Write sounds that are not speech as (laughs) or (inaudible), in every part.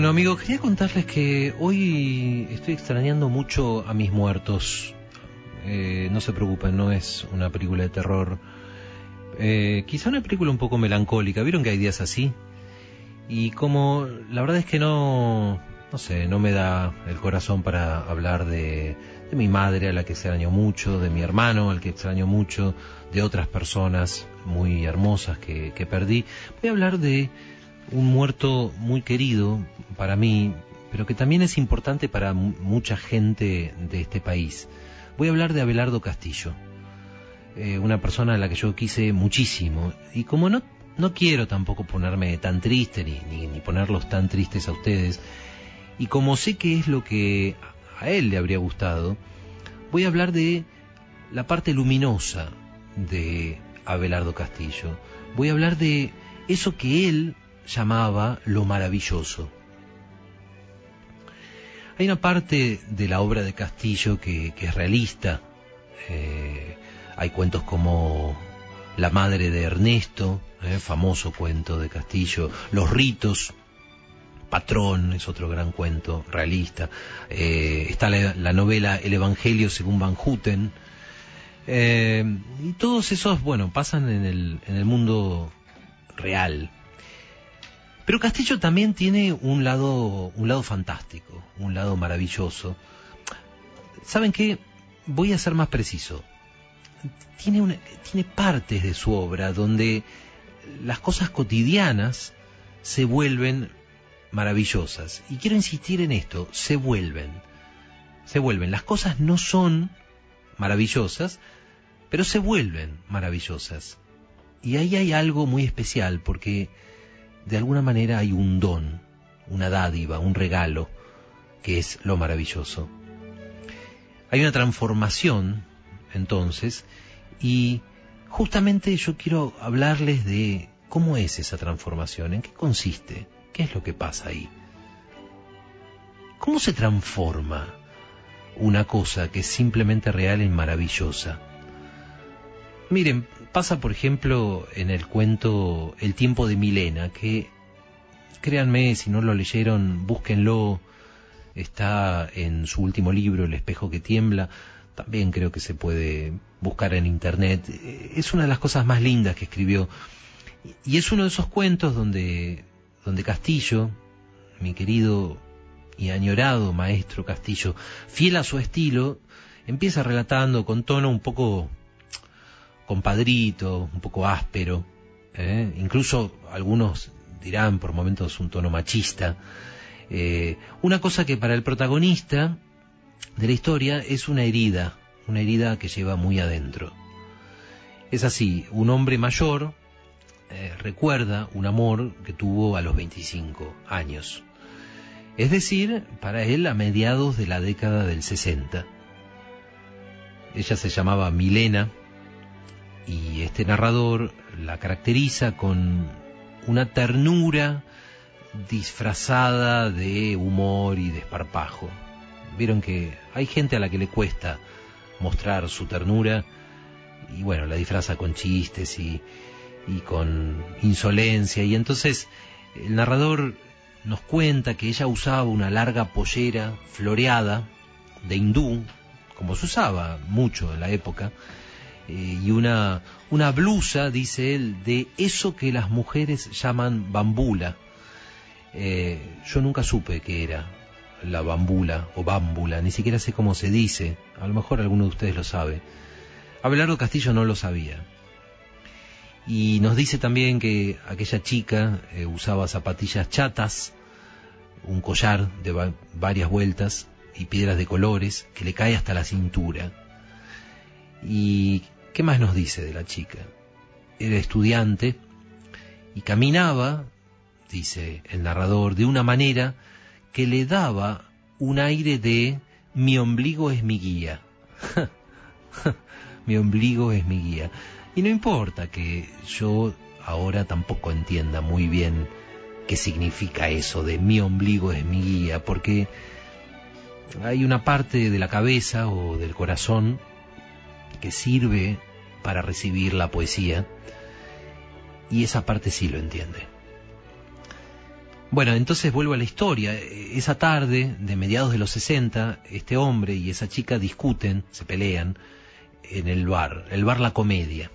Bueno amigos, quería contarles que hoy estoy extrañando mucho a mis muertos. Eh, no se preocupen, no es una película de terror. Eh, quizá una película un poco melancólica. ¿Vieron que hay días así? Y como la verdad es que no, no sé, no me da el corazón para hablar de, mi madre a la que extraño mucho, de mi hermano al que extraño mucho, de otras personas muy hermosas que, que perdí. Voy a hablar de un muerto muy querido para mí, pero que también es importante para mucha gente de este país. Voy a hablar de Abelardo Castillo, eh, una persona a la que yo quise muchísimo. Y como no, no quiero tampoco ponerme tan triste ni, ni, ponerlos tan tristes a ustedes, y como sé que es lo que a él le habría gustado, voy a hablar de la parte luminosa de Abelardo Castillo. Voy a hablar de eso que él llamaba lo maravilloso. Hay una parte de la obra de Castillo que, es realista. Eh, hay cuentos como La madre de Ernesto, eh, famoso cuento de Castillo, Los ritos, Patrón es otro gran cuento realista. Eh, está la, la, novela El Evangelio según Van Houten. y todos esos, bueno, pasan en el, en el mundo real. Pero Castillo también tiene un lado, un lado fantástico, un lado maravilloso. ¿Saben qué? Voy a ser más preciso. Tiene, tiene partes de su obra donde las cosas cotidianas se vuelven maravillosas. Y quiero insistir en esto, se vuelven. Se vuelven. Las cosas no son maravillosas, pero se vuelven maravillosas. Y ahí hay algo muy especial, porque de alguna manera hay un don, una dádiva, un regalo, que es lo maravilloso. Hay una transformación, entonces, y justamente yo quiero hablarles de cómo es esa transformación, en qué consiste, qué es lo que pasa ahí. ¿Cómo se transforma una cosa que es simplemente real en maravillosa? Miren, pasa por ejemplo en el cuento El tiempo de Milena, que créanme, si no lo leyeron, búsquenlo, está en su último libro, El espejo que tiembla, también creo que se puede buscar en internet, es una de las cosas más lindas que escribió, y es uno de esos cuentos donde, donde Castillo, mi querido y añorado maestro Castillo, fiel a su estilo, empieza relatando con tono un poco compadrito, un poco áspero, ¿eh? incluso algunos dirán por momentos un tono machista, eh, una cosa que para el protagonista de la historia es una herida, una herida que lleva muy adentro. Es así, un hombre mayor eh, recuerda un amor que tuvo a los 25 años, es decir, para él a mediados de la década del 60. Ella se llamaba Milena, y este narrador la caracteriza con una ternura disfrazada de humor y desparpajo. Vieron que hay gente a la que le cuesta mostrar su ternura y bueno, la disfraza con chistes y, y con insolencia y entonces el narrador nos cuenta que ella usaba una larga pollera floreada de hindú, como se usaba mucho en la época, eh, y una, una blusa, dice él, de eso que las mujeres llaman bambula. Eh, yo nunca supe qué era la bambula o bámbula, ni siquiera sé cómo se dice, a lo mejor alguno de ustedes lo sabe. Abelardo Castillo no lo sabía. Y nos dice también que aquella chica eh, usaba zapatillas chatas, un collar de va varias vueltas y piedras de colores que le cae hasta la cintura. Y ¿Qué más nos dice de la chica? Era estudiante y caminaba, dice el narrador, de una manera que le daba un aire de mi ombligo es mi guía. (laughs) mi ombligo es mi guía. Y no importa que yo ahora tampoco entienda muy bien qué significa eso de mi ombligo es mi guía, porque hay una parte de la cabeza o del corazón que sirve para recibir la poesía y esa parte sí lo entiende. Bueno, entonces vuelvo a la historia. Esa tarde, de mediados de los 60, este hombre y esa chica discuten, se pelean en el bar, el bar La Comedia.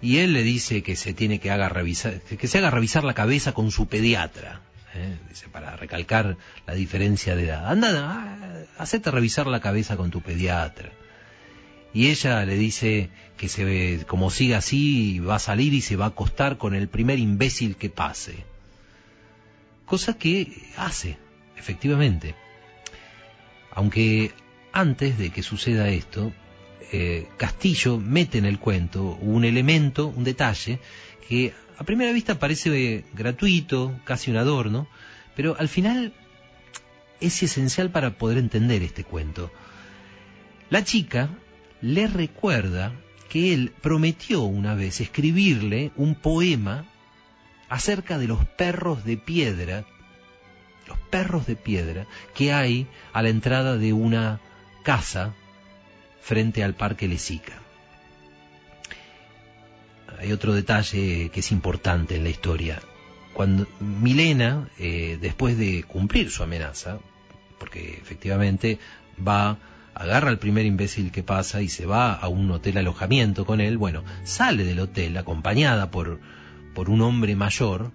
Y él le dice que se tiene que haga revisar, que se haga revisar la cabeza con su pediatra. ¿eh? Dice, para recalcar la diferencia de edad. Anda, ah, hacete revisar la cabeza con tu pediatra. Y ella le dice que se, como siga así, va a salir y se va a acostar con el primer imbécil que pase. Cosa que hace, efectivamente. Aunque antes de que suceda esto, eh, Castillo mete en el cuento un elemento, un detalle, que a primera vista parece gratuito, casi un adorno, pero al final es esencial para poder entender este cuento. La chica le recuerda que él prometió una vez escribirle un poema acerca de los perros de piedra, los perros de piedra que hay a la entrada de una casa frente al Parque Lesica. Hay otro detalle que es importante en la historia. Cuando Milena, eh, después de cumplir su amenaza, porque efectivamente va agarra al primer imbécil que pasa y se va a un hotel alojamiento con él, bueno, sale del hotel acompañada por, por un hombre mayor,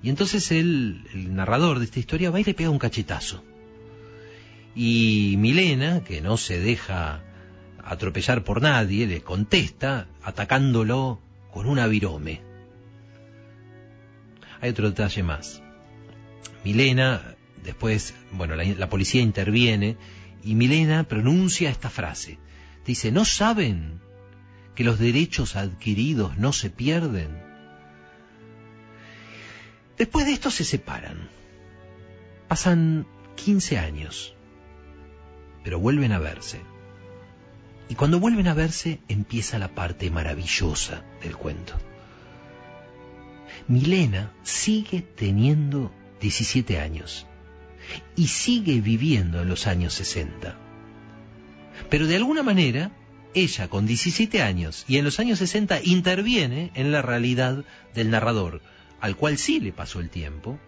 y entonces él, el narrador de esta historia va y le pega un cachetazo. Y Milena, que no se deja atropellar por nadie, le contesta atacándolo con un avirome. Hay otro detalle más. Milena, después, bueno, la policía interviene y Milena pronuncia esta frase. Dice, ¿no saben que los derechos adquiridos no se pierden? Después de esto se separan. Pasan 15 años, pero vuelven a verse. Y cuando vuelven a verse empieza la parte maravillosa del cuento. Milena sigue teniendo 17 años y sigue viviendo en los años 60. Pero de alguna manera, ella con 17 años y en los años 60 interviene en la realidad del narrador, al cual sí le pasó el tiempo,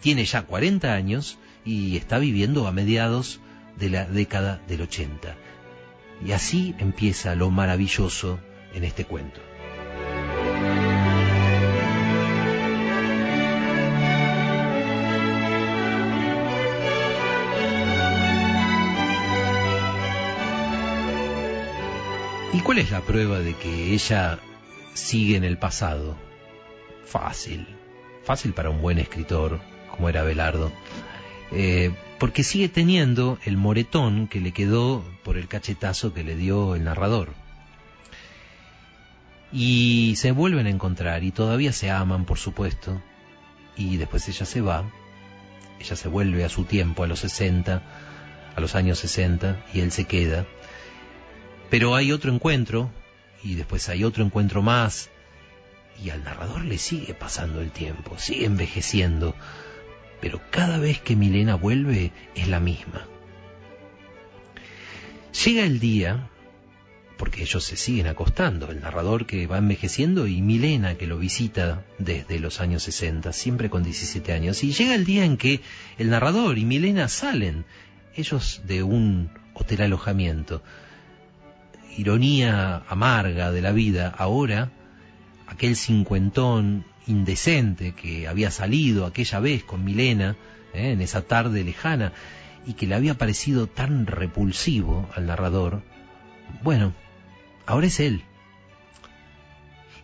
tiene ya 40 años y está viviendo a mediados de la década del 80. Y así empieza lo maravilloso en este cuento. ¿Y cuál es la prueba de que ella sigue en el pasado? Fácil, fácil para un buen escritor como era Belardo, eh, porque sigue teniendo el moretón que le quedó por el cachetazo que le dio el narrador. Y se vuelven a encontrar y todavía se aman, por supuesto, y después ella se va, ella se vuelve a su tiempo, a los 60, a los años 60, y él se queda pero hay otro encuentro, y después hay otro encuentro más, y al narrador le sigue pasando el tiempo, sigue envejeciendo, pero cada vez que Milena vuelve es la misma. Llega el día, porque ellos se siguen acostando, el narrador que va envejeciendo y Milena que lo visita desde los años 60, siempre con 17 años, y llega el día en que el narrador y Milena salen, ellos de un hotel alojamiento, ironía amarga de la vida, ahora aquel cincuentón indecente que había salido aquella vez con Milena, ¿eh? en esa tarde lejana, y que le había parecido tan repulsivo al narrador, bueno, ahora es él.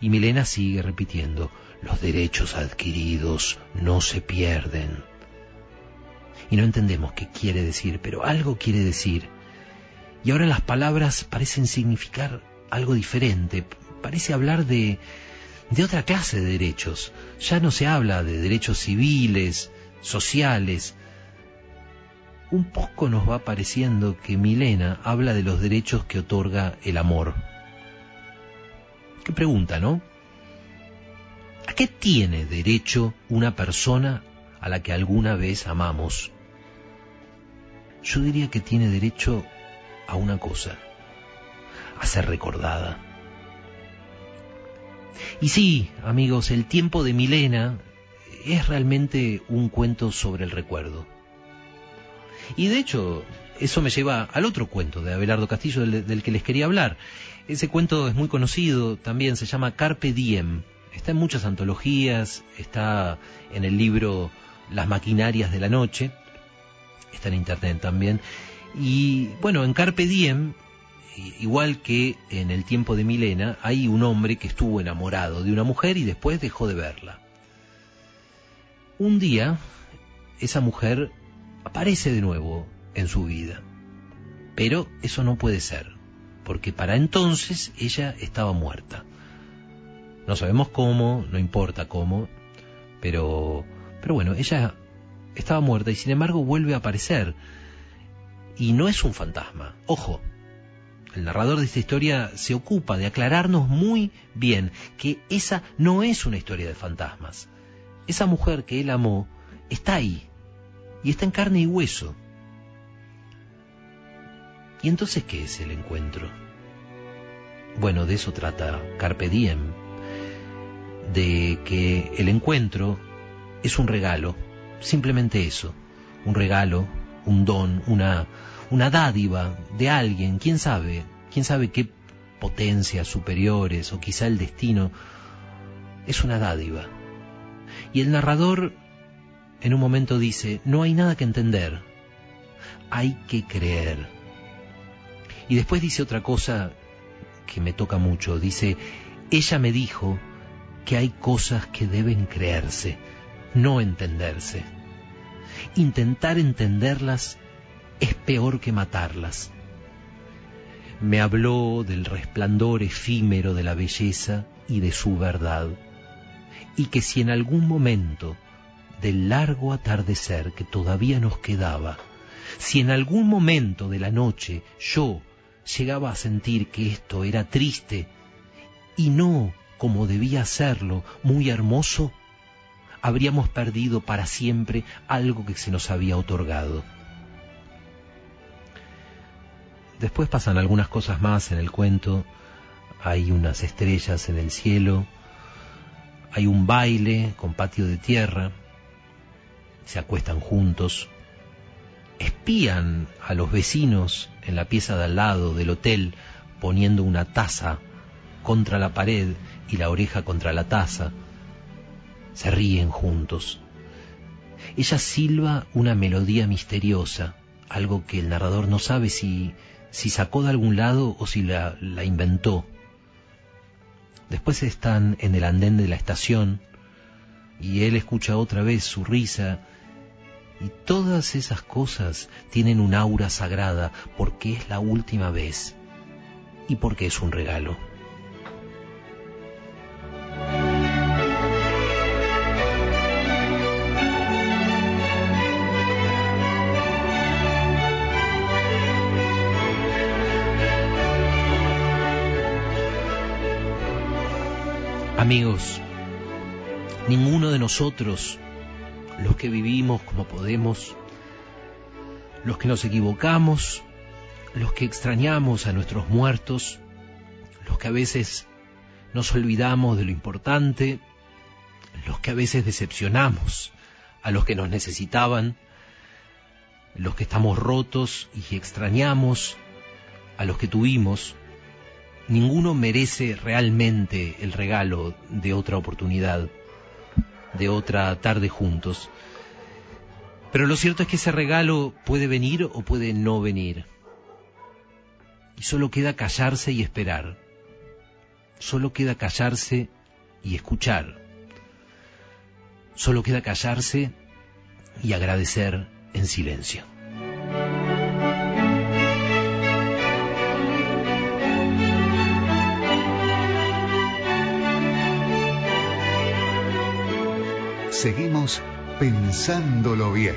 Y Milena sigue repitiendo, los derechos adquiridos no se pierden. Y no entendemos qué quiere decir, pero algo quiere decir y ahora las palabras parecen significar algo diferente, parece hablar de, de otra clase de derechos. Ya no se habla de derechos civiles, sociales. Un poco nos va pareciendo que Milena habla de los derechos que otorga el amor. Qué pregunta, ¿no? ¿A qué tiene derecho una persona a la que alguna vez amamos? Yo diría que tiene derecho a una cosa, a ser recordada. Y sí, amigos, el tiempo de Milena es realmente un cuento sobre el recuerdo. Y de hecho, eso me lleva al otro cuento de Abelardo Castillo del, que les quería hablar. Ese cuento es muy conocido, también se llama Carpe Diem. Está en muchas antologías, está en el libro Las maquinarias de la noche, está en internet también. Y bueno, en Carpe Diem, igual que en el tiempo de Milena, hay un hombre que estuvo enamorado de una mujer y después dejó de verla. Un día, esa mujer aparece de nuevo en su vida. Pero eso no puede ser, porque para entonces ella estaba muerta. No sabemos cómo, no importa cómo, pero, pero bueno, ella estaba muerta y sin embargo vuelve a aparecer. Y no es un fantasma, ojo. El narrador de esta historia se ocupa de aclararnos muy bien que esa no es una historia de fantasmas. Esa mujer que él amó está ahí, y está en carne y hueso. ¿Y entonces qué es el encuentro? Bueno, de eso trata Carpe Diem, de que el encuentro es un regalo, simplemente eso, un regalo, un don, una, una dádiva de alguien, quién sabe, quién sabe qué potencias superiores o quizá el destino, es una dádiva. Y el narrador en un momento dice, no hay nada que entender, hay que creer. Y después dice otra cosa que me toca mucho, dice, ella me dijo que hay cosas que deben creerse, no entenderse. Intentar entenderlas es peor que matarlas. Me habló del resplandor efímero de la belleza y de su verdad, y que si en algún momento del largo atardecer que todavía nos quedaba, si en algún momento de la noche yo llegaba a sentir que esto era triste y no como debía serlo, muy hermoso, habríamos perdido para siempre algo que se nos había otorgado. Después pasan algunas cosas más en el cuento, hay unas estrellas en el cielo, hay un baile con patio de tierra, se acuestan juntos, espían a los vecinos en la pieza de al lado del hotel poniendo una taza contra la pared y la oreja contra la taza. Se ríen juntos. Ella silba una melodía misteriosa, algo que el narrador no sabe si, si sacó de algún lado o si la, la inventó. Después están en el andén de la estación y él escucha otra vez su risa y todas esas cosas tienen un aura sagrada porque es la última vez y porque es un regalo. Amigos, ninguno de nosotros los que vivimos como podemos, los que nos equivocamos, los que extrañamos a nuestros muertos, los que a veces nos olvidamos de lo importante, los que a veces decepcionamos a los que nos necesitaban, los que estamos rotos y extrañamos a los que tuvimos, ninguno merece realmente el regalo de otra oportunidad de otra tarde juntos. Pero lo cierto es que ese regalo puede venir o puede no venir. Y solo queda callarse y esperar. Solo queda callarse y escuchar. Solo queda callarse y agradecer en silencio. Seguimos pensándolo bien.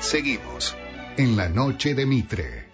Seguimos en la noche de Mitre.